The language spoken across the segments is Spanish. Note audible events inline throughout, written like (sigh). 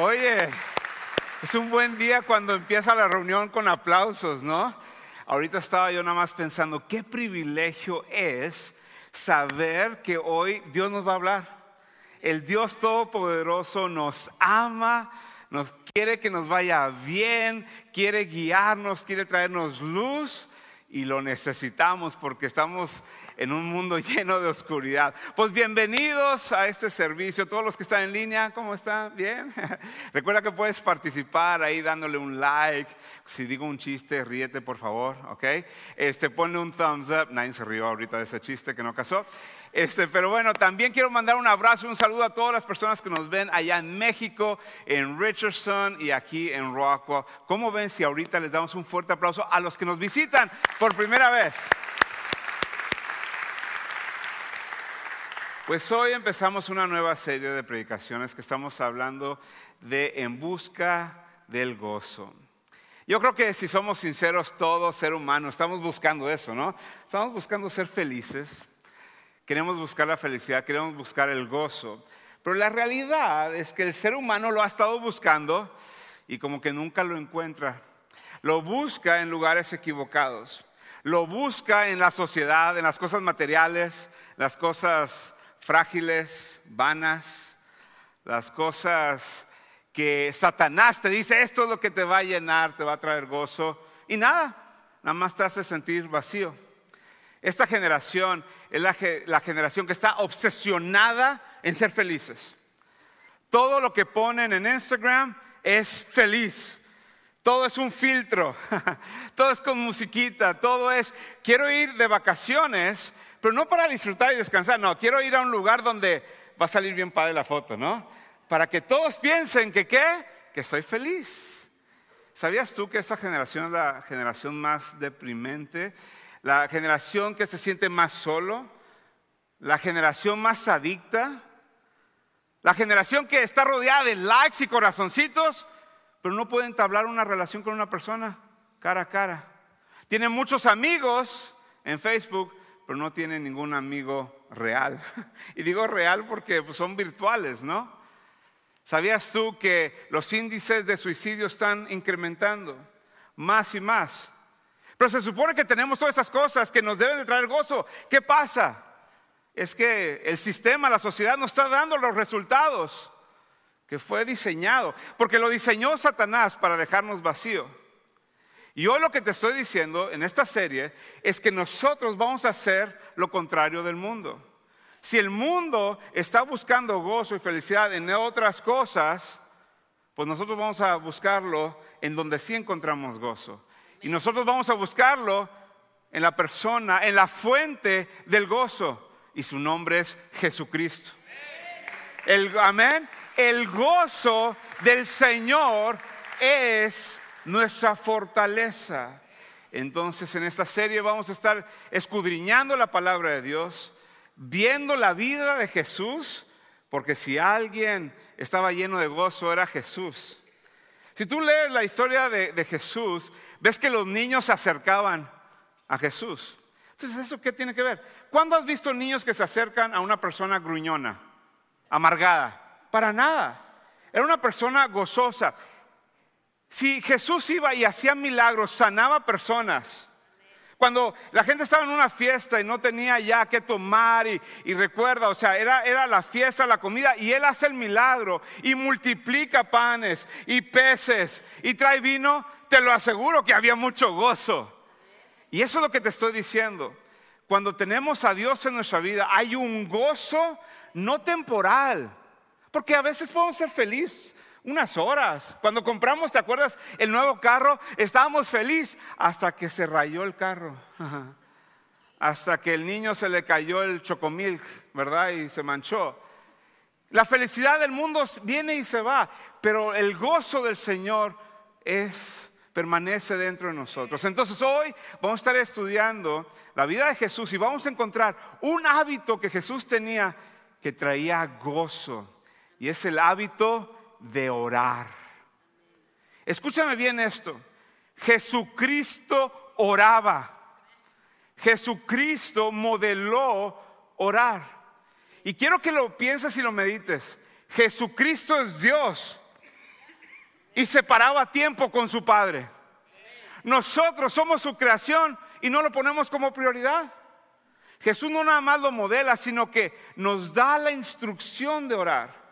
Oye, es un buen día cuando empieza la reunión con aplausos, ¿no? Ahorita estaba yo nada más pensando, qué privilegio es saber que hoy Dios nos va a hablar. El Dios Todopoderoso nos ama, nos quiere que nos vaya bien, quiere guiarnos, quiere traernos luz y lo necesitamos porque estamos en un mundo (laughs) lleno de oscuridad. Pues bienvenidos a este servicio, todos los que están en línea, ¿cómo están? ¿Bien? (laughs) Recuerda que puedes participar ahí dándole un like, si digo un chiste, ríete por favor, ¿ok? Este, ponle un thumbs up, nadie se rió ahorita de ese chiste que no casó. Este, pero bueno, también quiero mandar un abrazo, un saludo a todas las personas que nos ven allá en México, en Richardson y aquí en Rockwell. ¿Cómo ven si ahorita les damos un fuerte aplauso a los que nos visitan por primera vez? Pues hoy empezamos una nueva serie de predicaciones que estamos hablando de En busca del gozo. Yo creo que si somos sinceros, todo ser humano, estamos buscando eso, ¿no? Estamos buscando ser felices, queremos buscar la felicidad, queremos buscar el gozo. Pero la realidad es que el ser humano lo ha estado buscando y como que nunca lo encuentra. Lo busca en lugares equivocados. Lo busca en la sociedad, en las cosas materiales, las cosas frágiles, vanas, las cosas que Satanás te dice, esto es lo que te va a llenar, te va a traer gozo. Y nada, nada más te hace sentir vacío. Esta generación es la, generación que está obsesionada en ser felices. Todo lo que ponen en Instagram es feliz. Todo es un filtro. (laughs) todo es con musiquita. Todo es, quiero ir de vacaciones, pero no para disfrutar y descansar. No, quiero ir a un lugar donde va a salir bien padre la foto, ¿no? Para que todos piensen que qué, que soy feliz. ¿Sabías tú que esta generación es la generación más deprimente? La generación que se siente más solo, la generación más adicta, la generación que está rodeada de likes y corazoncitos, pero no puede entablar una relación con una persona cara a cara. Tienen muchos amigos en Facebook, pero no tienen ningún amigo real. (laughs) Y digo real porque pues, son virtuales, ¿no? ¿Sabías tú que los índices de suicidio están incrementando más y más? Pero se supone que tenemos todas esas cosas que nos deben de traer gozo. ¿Qué pasa? Es que el sistema, la sociedad nos está dando los resultados que fue diseñado. Porque lo diseñó Satanás para dejarnos vacío. Y hoy lo que te estoy diciendo en esta serie es que nosotros vamos a hacer lo contrario del mundo. Si el mundo está buscando gozo y felicidad en otras cosas, pues nosotros vamos a buscarlo en donde sí encontramos gozo. Y nosotros vamos a buscarlo en la persona, en la fuente del gozo. Y su nombre es Jesucristo. El, amén. El gozo del Señor es nuestra fortaleza. Entonces en esta serie vamos a estar escudriñando la palabra de Dios, viendo la vida de Jesús, porque si alguien estaba lleno de gozo era Jesús. Si tú lees la historia de, Jesús, ves que los niños se acercaban a Jesús. Entonces, ¿eso qué tiene que ver? ¿Cuándo has visto niños que se acercan a una persona gruñona, amargada? Para nada. Era una persona gozosa. Si Jesús iba y hacía milagros, sanaba personas, cuando la gente estaba en una fiesta y no tenía ya que tomar y, recuerda, o sea, era, era la fiesta, la comida y Él hace el milagro y multiplica panes y peces y trae vino, te lo aseguro que había mucho gozo. Y eso es lo que te estoy diciendo. Cuando tenemos a Dios en nuestra vida, hay un gozo no temporal. Porque a veces podemos ser felices unas horas. Cuando compramos, ¿te acuerdas? El nuevo carro, estábamos felices hasta que se rayó el carro. Hasta que el niño se le cayó el chocomilk, ¿verdad? Y se manchó. La felicidad del mundo viene y se va, pero el gozo del Señor es permanece dentro de nosotros. Entonces hoy vamos a estar estudiando la vida de Jesús y vamos a encontrar un hábito que Jesús tenía que traía gozo. Y es el hábito de orar. Escúchame bien esto. Jesucristo oraba. Jesucristo modeló orar. Y quiero que lo pienses y lo medites. Jesucristo es Dios. y separaba tiempo con su padre. Nosotros somos su creación y no lo ponemos como prioridad. Jesús no nada más lo modela, sino que nos da la instrucción de orar.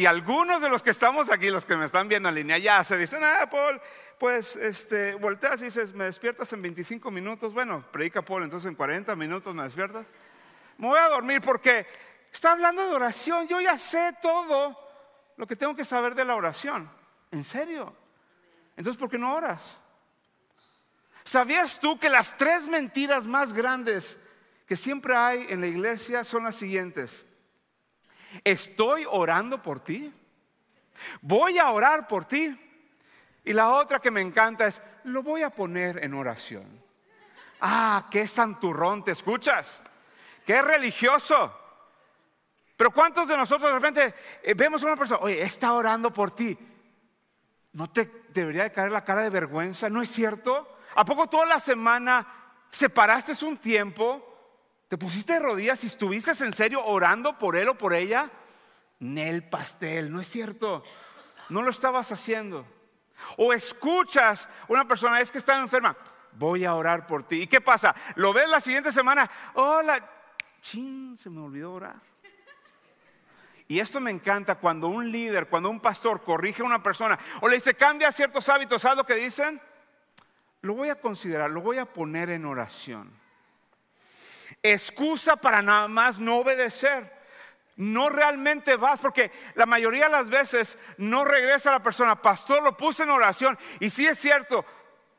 Y algunos de los que estamos aquí, los que me están viendo en línea, ya se dicen, ah, Paul, pues este, volteas y dices, me despiertas en 25 minutos. Bueno, predica Paul, entonces en 40 minutos me despiertas. Me voy a dormir porque está hablando de oración. Yo ya sé todo lo que tengo que saber de la oración. ¿En serio? Entonces, ¿por qué no oras? ¿Sabías tú que las tres mentiras más grandes que siempre hay en la iglesia son las siguientes? Estoy orando por ti. Voy a orar por ti. Y la otra que me encanta es, lo voy a poner en oración. Ah, qué santurrón, ¿te escuchas? Qué religioso. Pero ¿cuántos de nosotros de repente eh, vemos a una persona, oye, está orando por ti? ¿No te debería de caer la cara de vergüenza? ¿No es cierto? ¿A poco toda la semana separaste un tiempo, te pusiste de rodillas y estuviste en serio orando por él o por ella? Nel pastel, ¿no es cierto? No lo estabas haciendo. O escuchas una persona, es que está enferma, voy a orar por ti. ¿Y qué pasa? Lo ves la siguiente semana, hola, chin, se me olvidó orar. Y esto me encanta cuando un líder, cuando un pastor corrige a una persona o le dice, cambia ciertos hábitos, ¿sabes lo que dicen? Lo voy a considerar, lo voy a poner en oración. Excusa para nada más no obedecer. No realmente vas, porque la mayoría de las veces no regresa la persona. Pastor, lo puse en oración. Y si es cierto,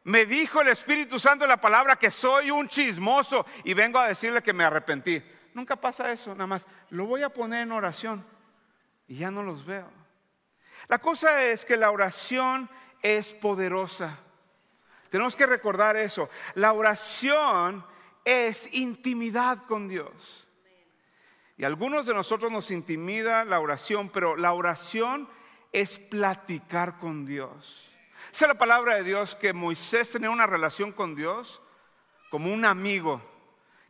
me dijo el Espíritu Santo en la palabra que soy un chismoso y vengo a decirle que me arrepentí. Nunca pasa eso, nada más. Lo voy a poner en oración y ya no los veo. La cosa es que la oración es poderosa. Tenemos que recordar eso. La oración es intimidad con Dios. Y algunos de nosotros nos intimida la oración, pero la oración es platicar con Dios. Es la palabra de Dios que Moisés tenía una relación con Dios como un amigo,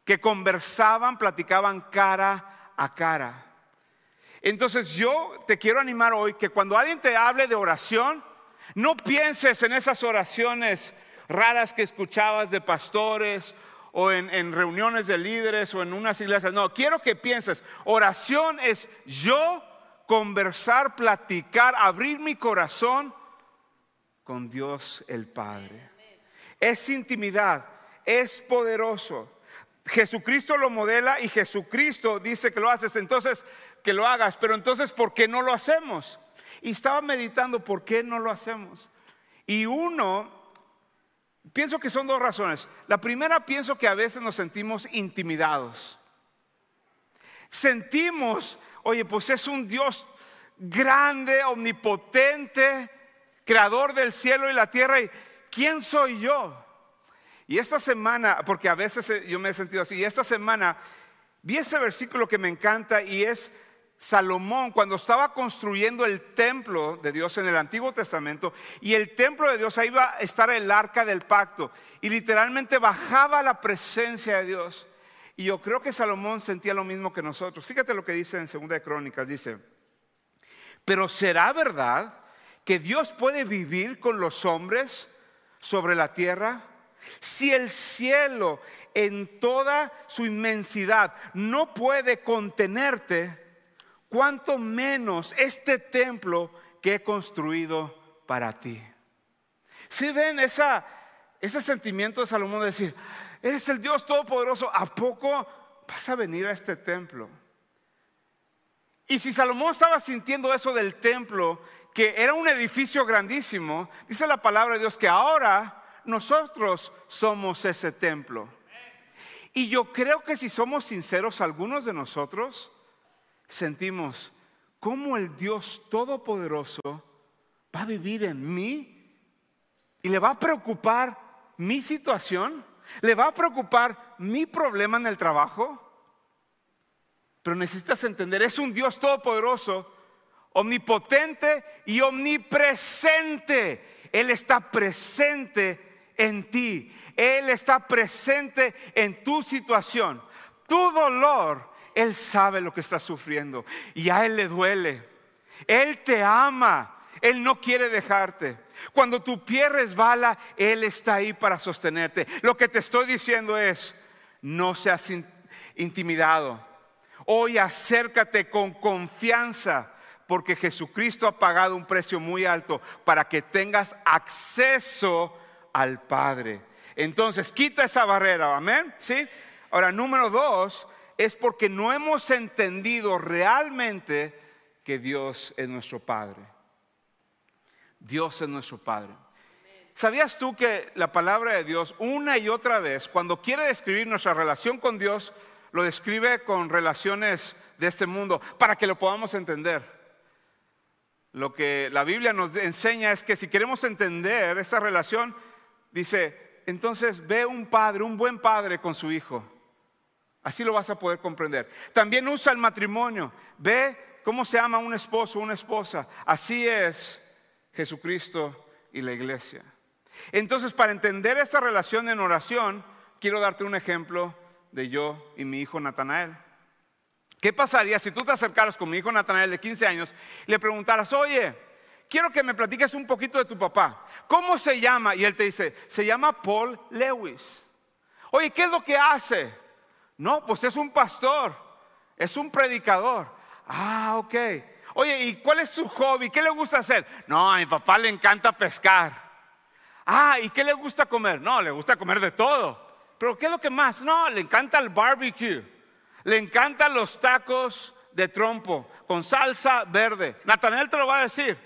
que conversaban, platicaban cara a cara. Entonces yo te quiero animar hoy que cuando alguien te hable de oración, no pienses en esas oraciones raras que escuchabas de pastores o en, reuniones de líderes o en unas iglesias. No, quiero que pienses, oración es yo conversar, platicar, abrir mi corazón con Dios el Padre. Es intimidad, es poderoso. Jesucristo lo modela y Jesucristo dice que lo haces, entonces que lo hagas, pero entonces ¿por qué no lo hacemos? Y estaba meditando por qué no lo hacemos. Y uno Pienso que son dos razones. La primera, pienso que a veces nos sentimos intimidados. Sentimos, oye, pues es un Dios grande, omnipotente, creador del cielo y la tierra. ¿Y quién soy yo? Y esta semana, porque a veces yo me he sentido así, y esta semana vi ese versículo que me encanta y es Salomón cuando estaba construyendo el templo de Dios en el Antiguo Testamento y el templo de Dios ahí iba a estar el arca del pacto y literalmente bajaba la presencia de Dios. Y yo creo que Salomón sentía lo mismo que nosotros. Fíjate lo que dice en Segunda de Crónicas, dice, pero ¿será verdad que Dios puede vivir con los hombres sobre la tierra? Si el cielo en toda su inmensidad no puede contenerte, cuánto menos este templo que he construido para ti. Si ven esa, ese sentimiento de Salomón de decir, eres el Dios Todopoderoso, ¿a poco vas a venir a este templo? Y si Salomón estaba sintiendo eso del templo, que era un edificio grandísimo, dice la palabra de Dios que ahora nosotros somos ese templo. Y yo creo que si somos sinceros, algunos de nosotros, sentimos cómo el Dios Todopoderoso va a vivir en mí y le va a preocupar mi situación, le va a preocupar mi problema en el trabajo. Pero necesitas entender, es un Dios todopoderoso, omnipotente y omnipresente. Él está presente en ti. Él está presente en tu situación. Tu dolor él sabe lo que está sufriendo y a Él le duele. Él te ama. Él no quiere dejarte. Cuando tu pie resbala, Él está ahí para sostenerte. Lo que te estoy diciendo es, no seas intimidado. Hoy acércate con confianza porque Jesucristo ha pagado un precio muy alto para que tengas acceso al Padre. Entonces, quita esa barrera, amén. ¿Sí? Ahora, número dos, es porque no hemos entendido realmente que Dios es nuestro Padre. Dios es nuestro Padre. ¿Sabías tú que la palabra de Dios una y otra vez, cuando quiere describir nuestra relación con Dios, lo describe con relaciones de este mundo, para que lo podamos entender? Lo que la Biblia nos enseña es que si queremos entender esta relación, dice, entonces ve un padre, un buen padre con su hijo. Así lo vas a poder comprender. También usa el matrimonio. Ve cómo se ama un esposo, una esposa. Así es Jesucristo y la iglesia. Entonces, para entender esta relación en oración, quiero darte un ejemplo de yo y mi hijo Natanael. ¿Qué pasaría si tú te acercaras con mi hijo Natanael de 15 años y le preguntaras, oye, quiero que me platiques un poquito de tu papá? ¿Cómo se llama? Y él te dice, se llama Paul Lewis. Oye, ¿qué es lo que hace? No, pues es un pastor, es un predicador. Ah, ok. Oye, ¿y cuál es su hobby? ¿Qué le gusta hacer? No, a mi papá le encanta pescar. Ah, ¿y qué le gusta comer? No, le gusta comer de todo. Pero ¿qué es lo que más? No, le encanta el barbecue. Le encantan los tacos de trompo con salsa verde. Natanel te lo va a decir.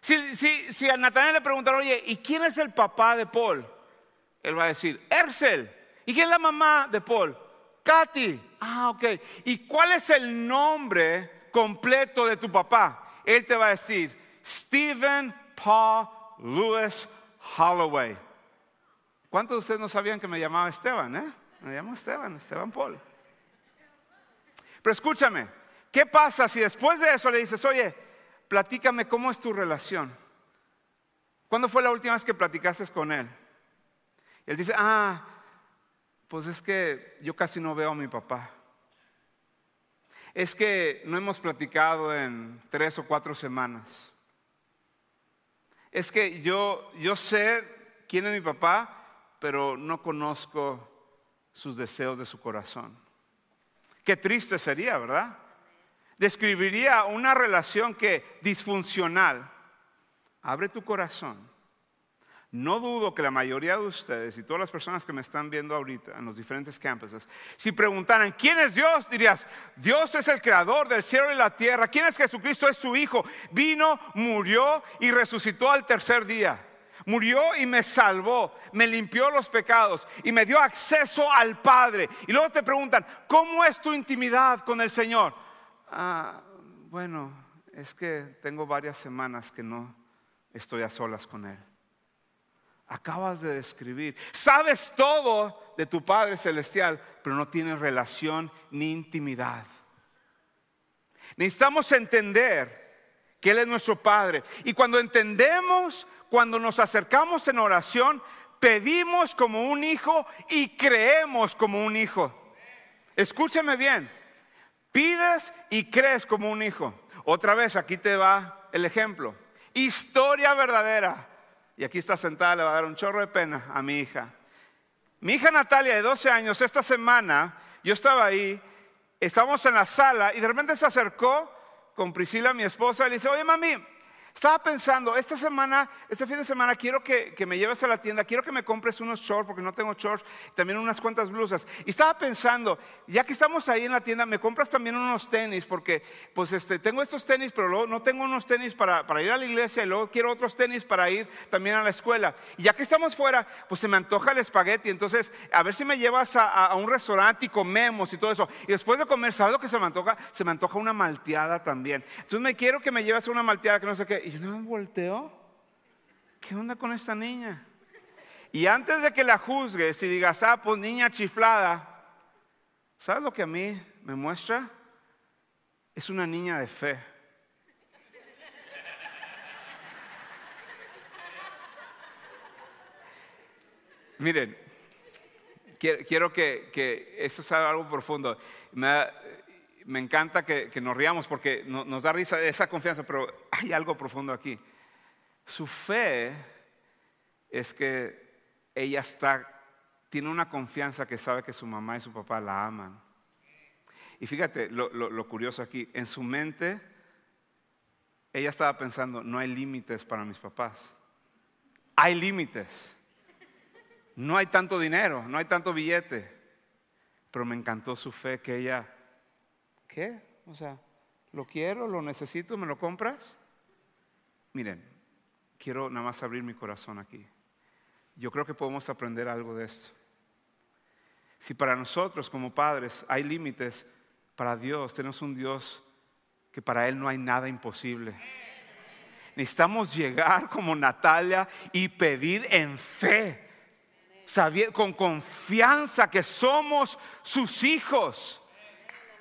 Si, si a Natanel le preguntan, oye, ¿y quién es el papá de Paul? Él va a decir, Ersel. ¿Y quién es la mamá de Paul? Katy. Ah, ok. ¿Y cuál es el nombre completo de tu papá? Él te va a decir, Stephen Paul Lewis Holloway. ¿Cuántos de ustedes no sabían que me llamaba Esteban? Eh? Me llamo Esteban, Esteban Paul. Pero escúchame, ¿qué pasa si después de eso le dices, oye, platícame cómo es tu relación? ¿Cuándo fue la última vez que platicaste con él? Y él dice, ah, pues es que yo casi no veo a mi papá es que no hemos platicado en tres o cuatro semanas. Es que yo, yo sé quién es mi papá, pero no conozco sus deseos de su corazón. Qué triste sería, ¿verdad? Describiría una relación que disfuncional. Abre tu corazón no dudo que la mayoría de ustedes y todas las personas que me están viendo ahorita en los diferentes campuses, si preguntaran, ¿quién es Dios? Dirías, Dios es el creador del cielo y la tierra. ¿Quién es Jesucristo? Es su Hijo. Vino, murió y resucitó al tercer día. Murió y me salvó, me limpió los pecados y me dio acceso al Padre. Y luego te preguntan, ¿cómo es tu intimidad con el Señor? Ah, bueno, es que tengo varias semanas que no estoy a solas con Él acabas de describir. Sabes todo de tu Padre Celestial, pero no tienes relación ni intimidad. Necesitamos entender que Él es nuestro Padre. Y cuando entendemos, cuando nos acercamos en oración, pedimos como un hijo y creemos como un hijo. Escúchame bien, pides y crees como un hijo. Otra vez, aquí te va el ejemplo. Historia verdadera y aquí está sentada, le va a dar un chorro de pena a mi hija. Mi hija Natalia, de 12 años, esta semana yo estaba ahí, estábamos en la sala y de repente se acercó con Priscila, mi esposa, y le dice, oye mami, estaba pensando, esta semana, este fin de semana quiero que, me lleves a la tienda, quiero que me compres unos shorts porque no tengo shorts, también unas cuantas blusas. Y estaba pensando, ya que estamos ahí en la tienda, me compras también unos tenis porque pues este, tengo estos tenis, pero luego no tengo unos tenis para, ir a la iglesia y luego quiero otros tenis para ir también a la escuela. Y ya que estamos fuera, pues se me antoja el espagueti, entonces a ver si me llevas a, un restaurante y comemos y todo eso. Y después de comer, ¿sabes lo que se me antoja? Se me antoja una malteada también. Entonces me quiero que me lleves a una malteada que no sé qué. Y yo no volteó. ¿Qué onda con esta niña? Y antes de que la juzgues y digas, ah, pues niña chiflada, ¿sabes lo que a mí me muestra? Es una niña de fe. Miren, quiero, que, que, esto sea algo profundo. Me, me encanta que, nos riamos porque nos da risa esa confianza, pero hay algo profundo aquí. Su fe es que ella está, tiene una confianza que sabe que su mamá y su papá la aman. Y fíjate lo curioso aquí, en su mente ella estaba pensando, no hay límites para mis papás. Hay límites. No hay tanto dinero, no hay tanto billete. Pero me encantó su fe que ella ¿Qué? O sea, ¿lo quiero? ¿Lo necesito? ¿Me lo compras? Miren, quiero nada más abrir mi corazón aquí. Yo creo que podemos aprender algo de esto. Si para nosotros como padres hay límites, para Dios tenemos un Dios que para Él no hay nada imposible. Necesitamos llegar como Natalia y pedir en fe, con confianza que somos sus hijos.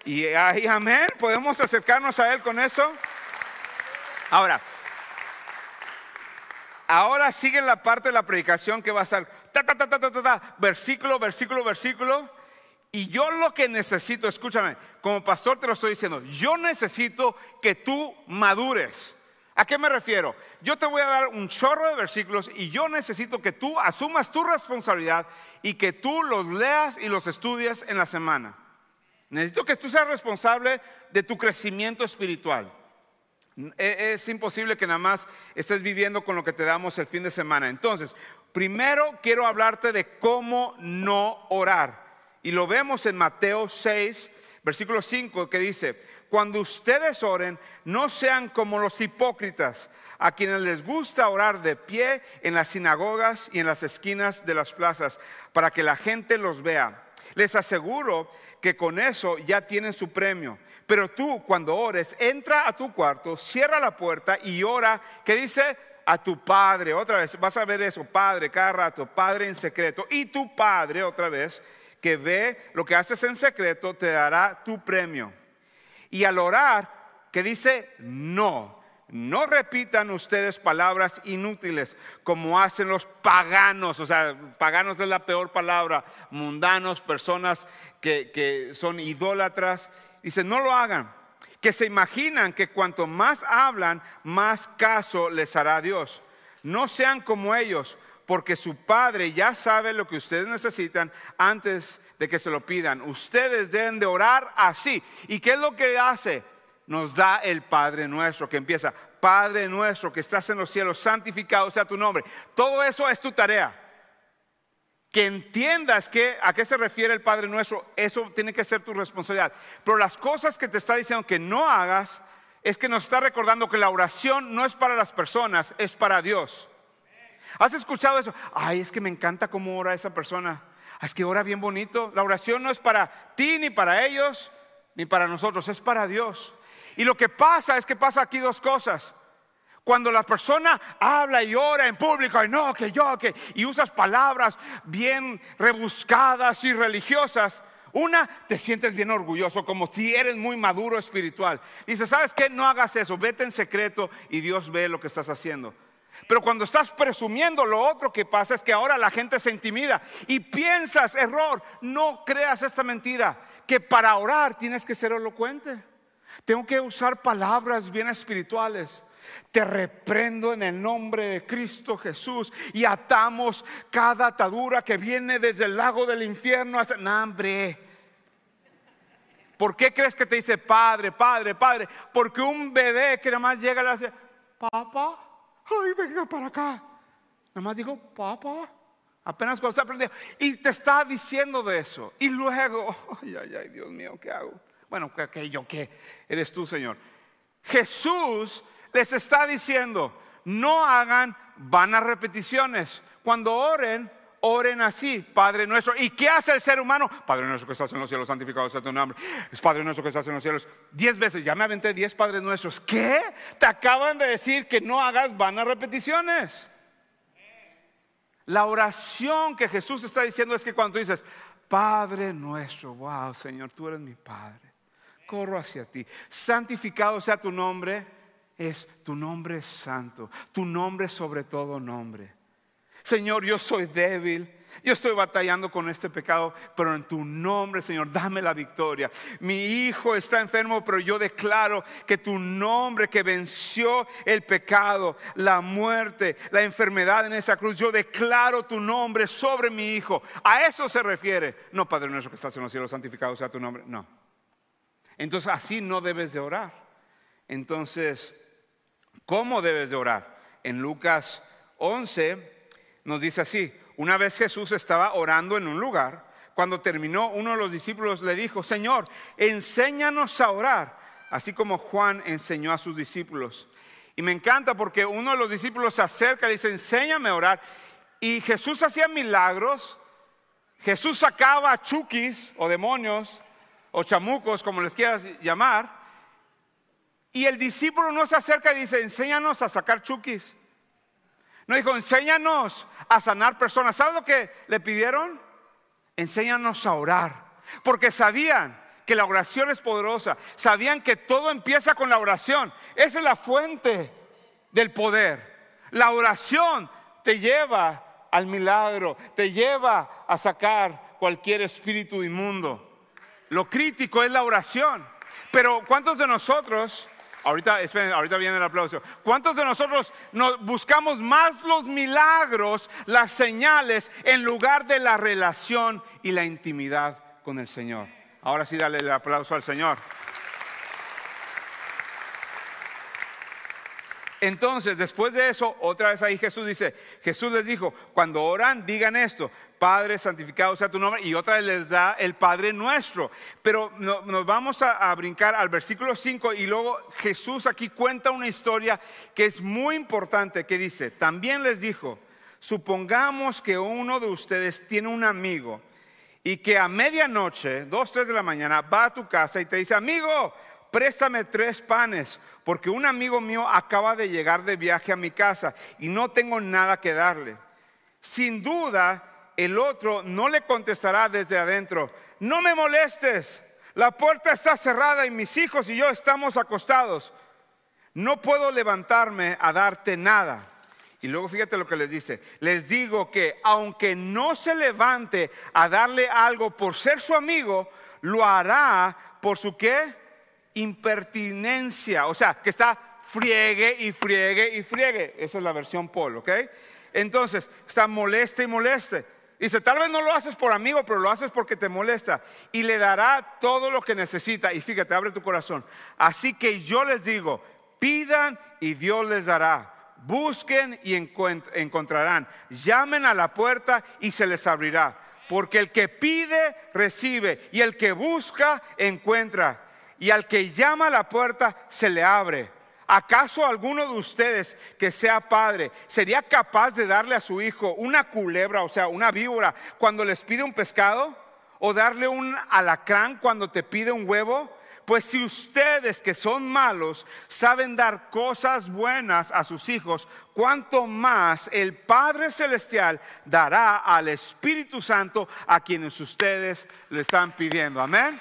Y ahí, amén, podemos acercarnos a Él con eso. Ahora, ahora sigue la parte de la predicación que va a ser ta, ta, ta, ta, ta, ta, versículo, versículo, versículo. Y yo lo que necesito, escúchame, como pastor te lo estoy diciendo, yo necesito que tú madures. ¿A qué me refiero? Yo te voy a dar un chorro de versículos y yo necesito que tú asumas tu responsabilidad y que tú los leas y los estudies en la semana. Necesito que tú seas responsable de tu crecimiento espiritual. E, es imposible que nada más estés viviendo con lo que te damos el fin de semana. Entonces, primero quiero hablarte de cómo no orar. Y lo vemos en Mateo 6, versículo 5, que dice, cuando ustedes oren, no sean como los hipócritas, a quienes les gusta orar de pie en las sinagogas y en las esquinas de las plazas, para que la gente los vea. Les aseguro que con eso ya tienen su premio. Pero tú cuando ores, entra a tu cuarto, cierra la puerta y ora, que dice a tu padre, otra vez, vas a ver eso, padre, cada rato, padre en secreto. Y tu padre, otra vez, que ve lo que haces en secreto, te dará tu premio. Y al orar, que dice no, no repitan ustedes palabras inútiles como hacen los paganos, o sea, paganos es la peor palabra, mundanos, personas que, son idólatras. Dice, no lo hagan, que se imaginan que cuanto más hablan, más caso les hará Dios. No sean como ellos, porque su Padre ya sabe lo que ustedes necesitan antes de que se lo pidan. Ustedes deben de orar así. ¿Y qué es lo que hace? Nos da el Padre nuestro, que empieza, Padre nuestro que estás en los cielos, santificado sea tu nombre. Todo eso es tu tarea. Que entiendas que, a qué se refiere el Padre nuestro, eso tiene que ser tu responsabilidad. Pero las cosas que te está diciendo que no hagas, es que nos está recordando que la oración no es para las personas, es para Dios. ¿Has escuchado eso? Ay, es que me encanta cómo ora esa persona. Es que ora bien bonito. La oración no es para ti, ni para ellos, ni para nosotros, es para Dios. Y lo que pasa es que pasa aquí dos cosas. Cuando la persona habla y ora en público, y no, que yo, que, y usas palabras bien rebuscadas y religiosas, una, te sientes bien orgulloso, como si eres muy maduro espiritual. Dice, ¿sabes qué? No hagas eso, vete en secreto y Dios ve lo que estás haciendo. Pero cuando estás presumiendo, lo otro que pasa es que ahora la gente se intimida y piensas, error, no creas esta mentira, que para orar tienes que ser elocuente. Tengo que usar palabras bien espirituales. Te reprendo en el nombre de Cristo Jesús y atamos cada atadura que viene desde el lago del infierno hacia hambre. ¿Por qué crees que te dice padre, padre, padre? Porque un bebé que nada más llega y le hace, papá, ay, venga para acá. Nada más digo, papá. Apenas cuando está aprendiendo. Y te está diciendo de eso. Y luego, (laughs) ay, ay, ay, Dios mío, ¿qué hago? Bueno, ¿qué, yo qué? Eres tú, Señor. Jesús les está diciendo, no hagan vanas repeticiones. Cuando oren, oren así, Padre nuestro. ¿Y qué hace el ser humano? Padre nuestro que estás en los cielos, santificado sea tu nombre. Es Padre nuestro que estás en los cielos. Diez veces, ya me aventé diez Padres nuestros. ¿Qué? Te acaban de decir que no hagas vanas repeticiones. La oración que Jesús está diciendo es que cuando dices, Padre nuestro, wow, Señor, tú eres mi Padre corro hacia ti. Santificado sea tu nombre, es tu nombre santo, tu nombre sobre todo nombre. Señor, yo soy débil, Yo estoy batallando con este pecado, pero en tu nombre, Señor, dame la victoria. Mi hijo está enfermo, pero yo declaro que tu nombre que venció el pecado, la muerte, la enfermedad en esa cruz, yo declaro tu nombre sobre mi hijo. A eso se refiere. No, Padre nuestro que estás en los cielos, santificado sea tu nombre. No. Entonces así no debes de orar. Entonces, ¿cómo debes de orar? En Lucas 11 nos dice así, una vez Jesús estaba orando en un lugar, cuando terminó uno de los discípulos le dijo, Señor, enséñanos a orar, así como Juan enseñó a sus discípulos. Y me encanta porque uno de los discípulos se acerca y dice, enséñame a orar. Y Jesús hacía milagros, Jesús sacaba chukis o demonios o chamucos, como les quieras llamar. Y el discípulo no se acerca y dice, enséñanos a sacar chukis. No dijo, enséñanos a sanar personas. ¿Sabes lo que le pidieron? Enséñanos a orar. Porque sabían que la oración es poderosa. Sabían que todo empieza con la oración. Esa es la fuente del poder. La oración te lleva al milagro, te lleva a sacar cualquier espíritu inmundo. Lo crítico es la oración. Pero ¿cuántos de nosotros Ahorita, ahorita viene el aplauso. ¿Cuántos de nosotros buscamos más los milagros, las señales, en lugar de la relación y la intimidad con el Señor? Ahora sí, dale el aplauso al Señor. Entonces, después de eso, otra vez ahí Jesús dice, Jesús les dijo, cuando oran, digan esto, Padre, santificado sea tu nombre, y otra vez les da el Padre nuestro. Pero nos vamos a, brincar al versículo 5 y luego Jesús aquí cuenta una historia que es muy importante, que dice, también les dijo, supongamos que uno de ustedes tiene un amigo y que a medianoche, dos, tres de la mañana, va a tu casa y te dice, amigo, préstame tres panes, porque un amigo mío acaba de llegar de viaje a mi casa y no tengo nada que darle. Sin duda, el otro no le contestará desde adentro, no me molestes, la puerta está cerrada y mis hijos y yo estamos acostados. No puedo levantarme a darte nada. Y luego fíjate lo que les dice. Les digo que aunque no se levante a darle algo por ser su amigo, lo hará por su qué? impertinencia, o sea, que está friegue y friegue y friegue. Esa es la versión Paul, ¿ok? Entonces, está moleste y moleste. Dice, tal vez no lo haces por amigo, pero lo haces porque te molesta. Y le dará todo lo que necesita. Y fíjate, abre tu corazón. Así que yo les digo, pidan y Dios les dará. Busquen y encontrarán. Llamen a la puerta y se les abrirá. Porque el que pide, recibe. Y el que busca, encuentra y al que llama a la puerta se le abre. ¿Acaso alguno de ustedes que sea padre sería capaz de darle a su hijo una culebra, o sea, una víbora, cuando les pide un pescado? ¿O darle un alacrán cuando te pide un huevo? Pues si ustedes que son malos saben dar cosas buenas a sus hijos, cuánto más el Padre Celestial dará al Espíritu Santo a quienes ustedes le están pidiendo. Amén.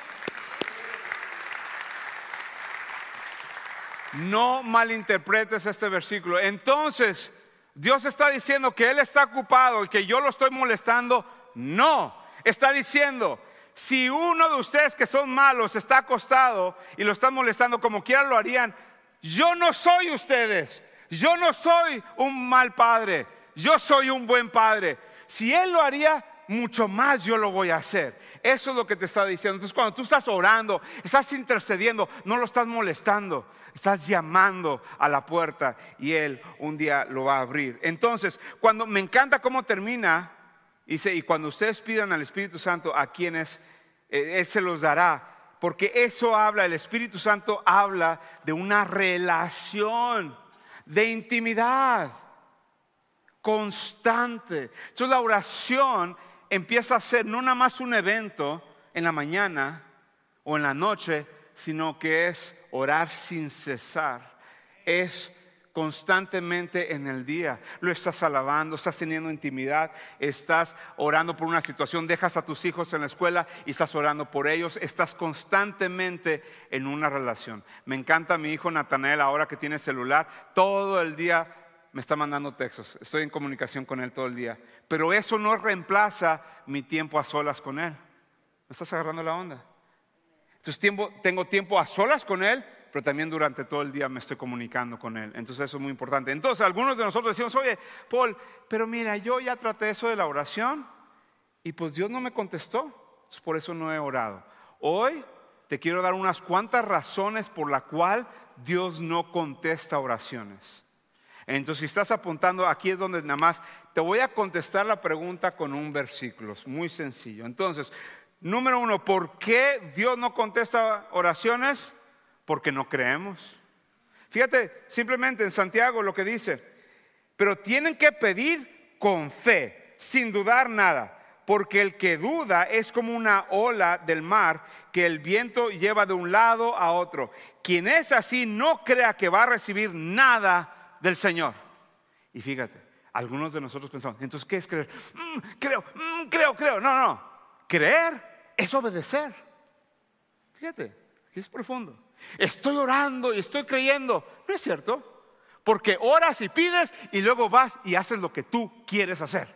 No malinterpretes este versículo. Entonces, Dios está diciendo que Él está ocupado y que yo lo estoy molestando. No, está diciendo, si uno de ustedes que son malos está acostado y lo están molestando como quiera lo harían, yo no soy ustedes. Yo no soy un mal padre. Yo soy un buen padre. Si Él lo haría, mucho más yo lo voy a hacer. Eso es lo que te está diciendo. Entonces, cuando tú estás orando, estás intercediendo, no lo estás molestando estás llamando a la puerta y Él un día lo va a abrir. Entonces, cuando me encanta cómo termina, dice, y cuando ustedes pidan al Espíritu Santo a quienes eh, Él se los dará, porque eso habla, el Espíritu Santo habla de una relación, de intimidad constante. Entonces la oración empieza a ser no nada más un evento en la mañana o en la noche, sino que es orar sin cesar. Es constantemente en el día. Lo estás alabando, estás teniendo intimidad, estás orando por una situación, dejas a tus hijos en la escuela y estás orando por ellos, estás constantemente en una relación. Me encanta mi hijo Natanael ahora que tiene celular, todo el día me está mandando textos, estoy en comunicación con él todo el día, pero eso no reemplaza mi tiempo a solas con él. ¿Me estás agarrando la onda? Entonces tengo tiempo a solas con él, pero también durante todo el día me estoy comunicando con él. Entonces eso es muy importante. Entonces algunos de nosotros decimos, oye, Paul, pero mira, yo ya traté eso de la oración y pues Dios no me contestó, por eso no he orado. Hoy te quiero dar unas cuantas razones por la cual Dios no contesta oraciones. Entonces, si estás apuntando, aquí es donde nada más te voy a contestar la pregunta con un versículo, muy sencillo. Entonces, número uno, ¿por qué Dios no contesta oraciones? Porque no creemos. Fíjate simplemente en Santiago lo que dice, pero tienen que pedir con fe, sin dudar nada, porque el que duda es como una ola del mar que el viento lleva de un lado a otro. Quien es así no crea que va a recibir nada del Señor. Y fíjate, algunos de nosotros pensamos, entonces, ¿qué es creer? Mm, creo, mm, creo, creo. No, no. Creer es obedecer. Fíjate, es profundo. Estoy orando y estoy creyendo. No es cierto. Porque oras y pides y luego vas y haces lo que tú quieres hacer.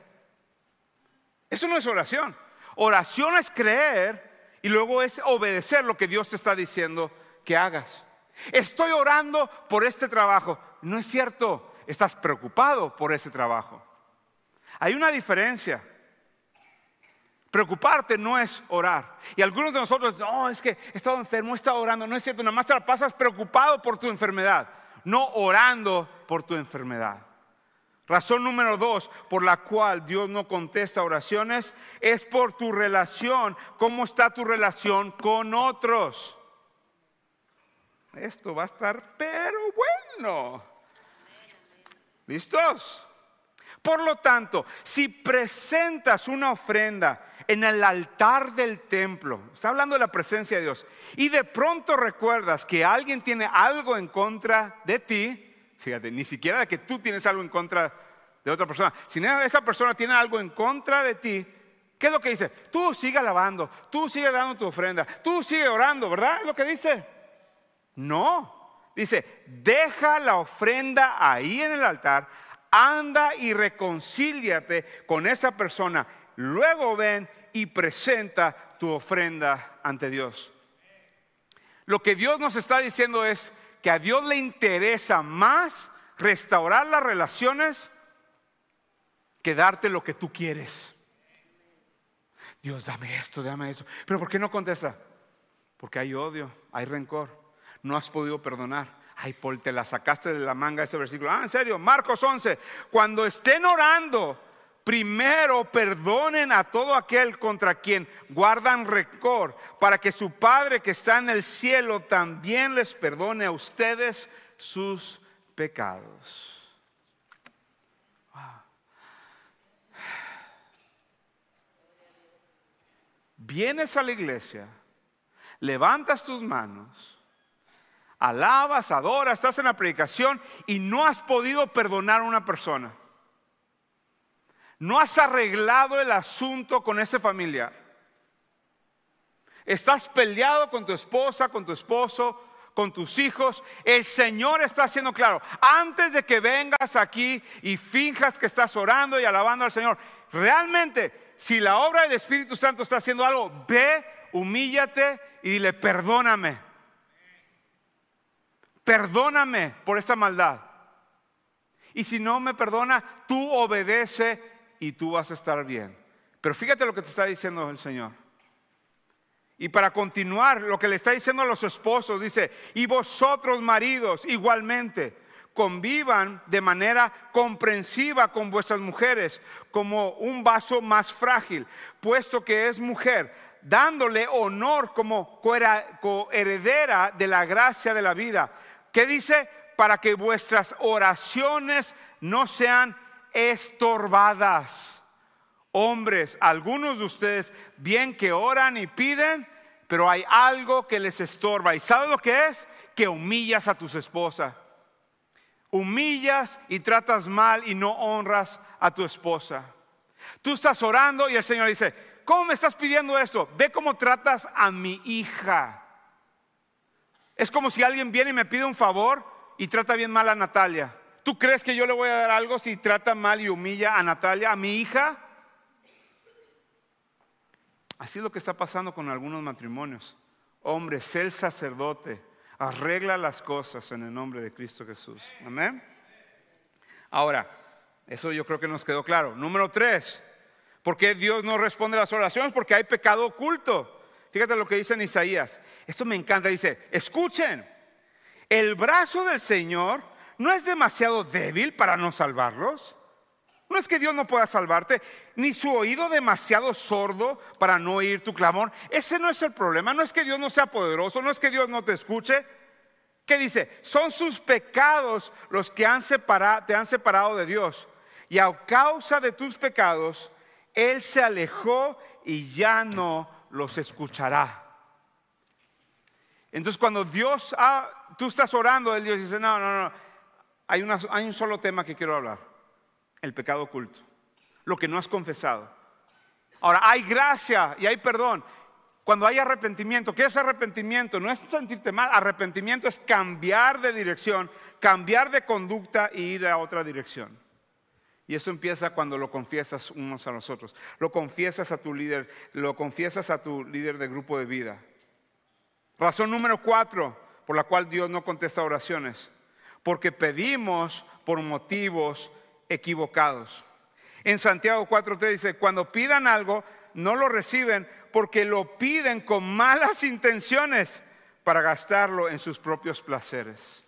Eso no es oración. Oración es creer y luego es obedecer lo que Dios te está diciendo que hagas. Estoy orando por este trabajo. No es cierto, estás preocupado por ese trabajo. Hay una diferencia. Preocuparte no es orar. Y algunos de nosotros, no, es que he estado enfermo, he estado orando. No es cierto, nada más te la pasas preocupado por tu enfermedad, no orando por tu enfermedad. Razón número dos por la cual Dios no contesta oraciones es por tu relación. ¿Cómo está tu relación con otros? Esto va a estar pero bueno. ¿Listos? Por lo tanto, si presentas una ofrenda en el altar del templo, está hablando de la presencia de Dios, y de pronto recuerdas que alguien tiene algo en contra de ti, fíjate, ni siquiera de que tú tienes algo en contra de otra persona, si esa persona tiene algo en contra de ti, ¿qué es lo que dice? Tú sigue alabando, tú sigue dando tu ofrenda, tú sigue orando, ¿verdad? Es lo que dice. No, dice, deja la ofrenda ahí en el altar, anda y reconcíliate con esa persona, luego ven y presenta tu ofrenda ante Dios. Lo que Dios nos está diciendo es que a Dios le interesa más restaurar las relaciones que darte lo que tú quieres. Dios, dame esto, dame eso. Pero ¿por qué no contesta? Porque hay odio, hay rencor no has podido perdonar. Ay, Paul, te la sacaste de la manga ese versículo. Ah, en serio, Marcos 11. Cuando estén orando, primero perdonen a todo aquel contra quien guardan rencor, para que su Padre que está en el cielo también les perdone a ustedes sus pecados. Vienes a la iglesia, levantas tus manos alabas, adoras, estás en la predicación y no has podido perdonar a una persona. No has arreglado el asunto con ese familiar. Estás peleado con tu esposa, con tu esposo, con tus hijos. El Señor está haciendo claro, antes de que vengas aquí y finjas que estás orando y alabando al Señor, realmente, si la obra del Espíritu Santo está haciendo algo, ve, humíllate y dile, perdóname perdóname por esta maldad. Y si no me perdona, tú obedece y tú vas a estar bien. Pero fíjate lo que te está diciendo el Señor. Y para continuar, lo que le está diciendo a los esposos, dice, y vosotros maridos igualmente, convivan de manera comprensiva con vuestras mujeres como un vaso más frágil, puesto que es mujer, dándole honor como coheredera de la gracia de la vida ¿Qué dice? Para que vuestras oraciones no sean estorbadas. Hombres, algunos de ustedes bien que oran y piden, pero hay algo que les estorba. ¿Y sabes lo que es? Que humillas a tus esposas. Humillas y tratas mal y no honras a tu esposa. Tú estás orando y el Señor dice, ¿cómo me estás pidiendo esto? Ve cómo tratas a mi hija. Es como si alguien viene y me pide un favor y trata bien mal a Natalia. ¿Tú crees que yo le voy a dar algo si trata mal y humilla a Natalia, a mi hija? Así es lo que está pasando con algunos matrimonios. Hombre, sé el sacerdote, arregla las cosas en el nombre de Cristo Jesús. Amén. Ahora, eso yo creo que nos quedó claro. Número tres, ¿por qué Dios no responde a las oraciones? Porque hay pecado oculto. Fíjate lo que dice en Isaías. Esto me encanta. Dice, escuchen, el brazo del Señor no es demasiado débil para no salvarlos. No es que Dios no pueda salvarte, ni su oído demasiado sordo para no oír tu clamor. Ese no es el problema. No es que Dios no sea poderoso, no es que Dios no te escuche. ¿Qué dice? Son sus pecados los que te han separado de Dios. Y a causa de tus pecados, Él se alejó y ya no los escuchará. Entonces cuando Dios, ah, tú estás orando, Él Dios dice, no, no, no, hay, un solo tema que quiero hablar, el pecado oculto, lo que no has confesado. Ahora, hay gracia y hay perdón. Cuando hay arrepentimiento, ¿qué es arrepentimiento? No es sentirte mal, arrepentimiento es cambiar de dirección, cambiar de conducta e ir a otra dirección. Y eso empieza cuando lo confiesas unos a los otros. Lo confiesas a tu líder, lo confiesas a tu líder de grupo de vida. Razón número cuatro por la cual Dios no contesta oraciones. Porque pedimos por motivos equivocados. En Santiago 4.3 dice, cuando pidan algo, no lo reciben porque lo piden con malas intenciones para gastarlo en sus propios placeres.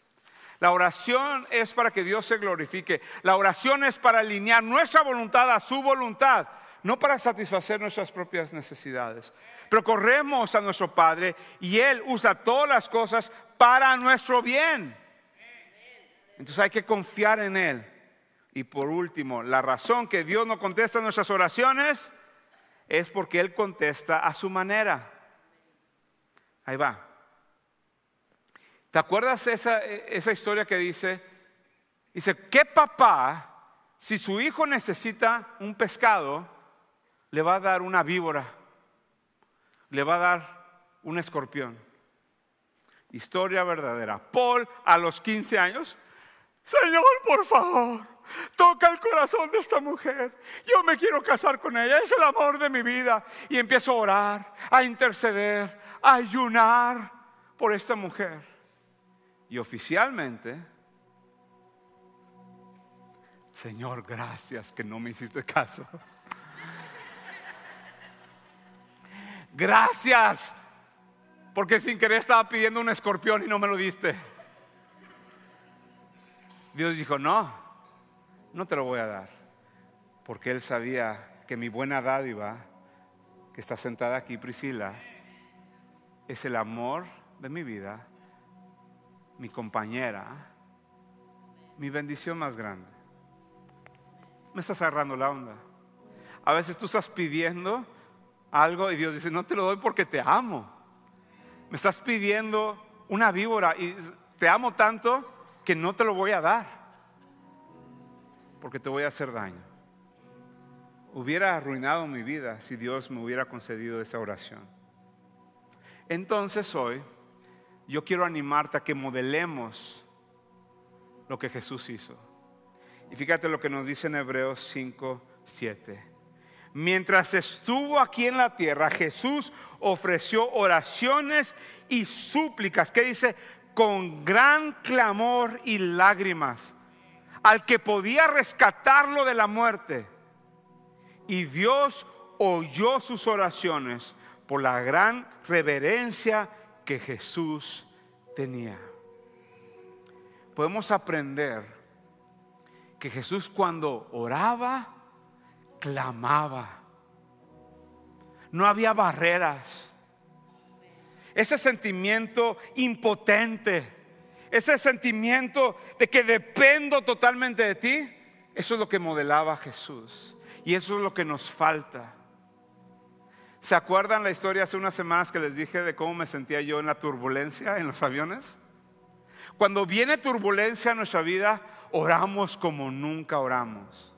La oración es para que Dios se glorifique. La oración es para alinear nuestra voluntad a su voluntad, no para satisfacer nuestras propias necesidades. Pero corremos a nuestro Padre y Él usa todas las cosas para nuestro bien. Entonces hay que confiar en Él. Y por último, la razón que Dios no contesta nuestras oraciones es porque Él contesta a su manera. Ahí va. ¿Te acuerdas esa, esa historia que dice? Dice, ¿qué papá, si su hijo necesita un pescado, le va a dar una víbora? Le va a dar un escorpión. Historia verdadera. Paul a los 15 años, Señor, por favor, toca el corazón de esta mujer. Yo me quiero casar con ella, es el amor de mi vida. Y empiezo a orar, a interceder, a ayunar por esta mujer. Y oficialmente, Señor, gracias que no me hiciste caso. Gracias, porque sin querer estaba pidiendo un escorpión y no me lo diste. Dios dijo, no, no te lo voy a dar, porque Él sabía que mi buena dádiva, que está sentada aquí, Priscila, es el amor de mi vida mi compañera, mi bendición más grande. Me estás agarrando la onda. A veces tú estás pidiendo algo y Dios dice, no te lo doy porque te amo. Me estás pidiendo una víbora y te amo tanto que no te lo voy a dar porque te voy a hacer daño. Hubiera arruinado mi vida si Dios me hubiera concedido esa oración. Entonces hoy yo quiero animarte a que modelemos lo que Jesús hizo. Y fíjate lo que nos dice en Hebreos 5, 7. Mientras estuvo aquí en la tierra, Jesús ofreció oraciones y súplicas, que dice, con gran clamor y lágrimas, al que podía rescatarlo de la muerte. Y Dios oyó sus oraciones por la gran reverencia que Jesús tenía. Podemos aprender que Jesús cuando oraba, clamaba. No había barreras. Ese sentimiento impotente, ese sentimiento de que dependo totalmente de ti, eso es lo que modelaba Jesús. Y eso es lo que nos falta. ¿Se acuerdan la historia hace unas semanas que les dije de cómo me sentía yo en la turbulencia en los aviones? Cuando viene turbulencia en nuestra vida, oramos como nunca oramos.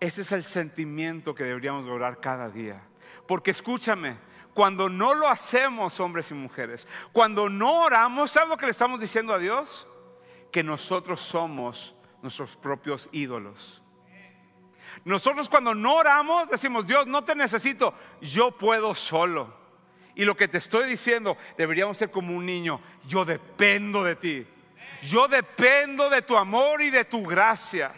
Ese es el sentimiento que deberíamos orar cada día. Porque escúchame, cuando no lo hacemos, hombres y mujeres, cuando no oramos, ¿sabes lo que le estamos diciendo a Dios? que nosotros somos nuestros propios ídolos. Nosotros cuando no oramos decimos, Dios, no te necesito, yo puedo solo. Y lo que te estoy diciendo, deberíamos ser como un niño, yo dependo de ti. Yo dependo de tu amor y de tu gracia.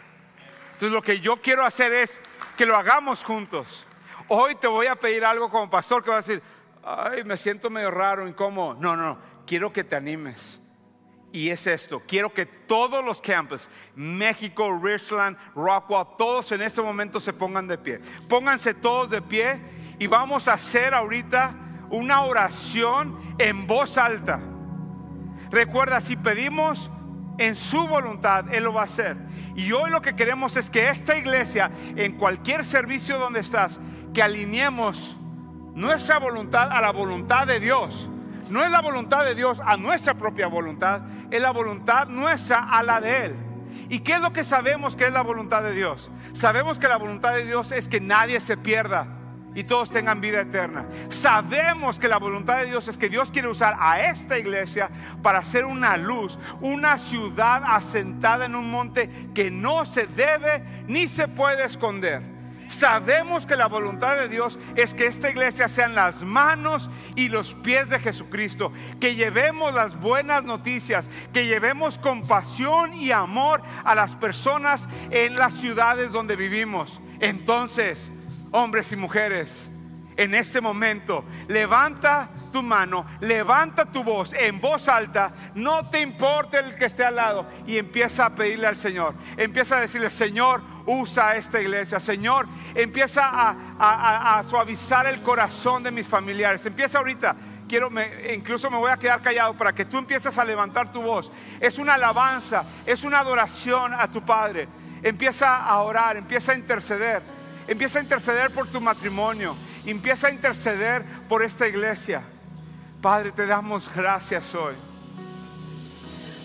Entonces lo que yo quiero hacer es que lo hagamos juntos. Hoy te voy a pedir algo como pastor que va a decir, ay, me siento medio raro, incómodo. No, no, no, quiero que te animes. Y es esto, quiero que todos los campos, México, Richland, Rockwell, todos en este momento se pongan de pie. Pónganse todos de pie y vamos a hacer ahorita una oración en voz alta. Recuerda, si pedimos en su voluntad, Él lo va a hacer. Y hoy lo que queremos es que esta iglesia, en cualquier servicio donde estás, que alineemos nuestra voluntad a la voluntad de Dios. No es la voluntad de Dios a nuestra propia voluntad, es la voluntad nuestra a la de Él. ¿Y qué es lo que sabemos que es la voluntad de Dios? Sabemos que la voluntad de Dios es que nadie se pierda y todos tengan vida eterna. Sabemos que la voluntad de Dios es que Dios quiere usar a esta iglesia para hacer una luz, una ciudad asentada en un monte que no se debe ni se puede esconder. Sabemos que la voluntad de Dios es que esta iglesia sean las manos y los pies de Jesucristo, que llevemos las buenas noticias, que llevemos compasión y amor a las personas en las ciudades donde vivimos. Entonces, hombres y mujeres, en este momento, levanta tu mano, levanta tu voz en voz alta, no te importe el que esté al lado y empieza a pedirle al Señor. Empieza a decirle, Señor, usa esta iglesia. Señor, empieza a, suavizar el corazón de mis familiares. Empieza ahorita. Quiero, incluso me voy a quedar callado para que tú empieces a levantar tu voz. Es una alabanza, es una adoración a tu Padre. Empieza a orar, empieza a interceder. Empieza a interceder por tu matrimonio. Empieza a interceder por esta iglesia. Padre, te damos gracias hoy.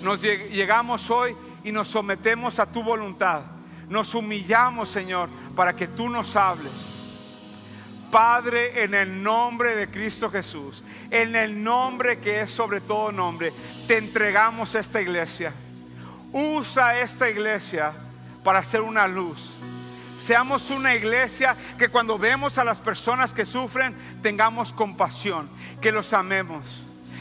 Nos llegamos hoy y nos sometemos a tu voluntad. Nos humillamos, Señor, para que tú nos hables. Padre, en el nombre de Cristo Jesús, en el nombre que es sobre todo nombre, te entregamos esta iglesia. Usa esta iglesia para hacer una luz. Seamos una iglesia que cuando vemos a las personas que sufren, tengamos compasión, que los amemos.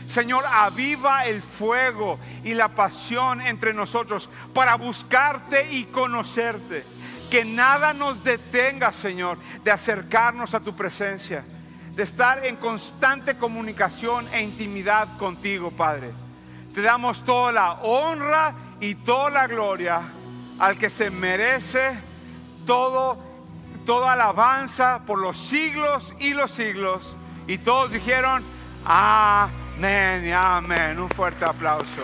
Señor, aviva el fuego y la pasión entre nosotros para buscarte y conocerte. Que nada nos detenga, Señor, de acercarnos a tu presencia, de estar en constante comunicación e intimidad contigo, Padre. Te damos toda la honra y toda la gloria al que se merece todo, toda alabanza por los siglos y los siglos. Y todos dijeron, Amén y amén. Un fuerte aplauso.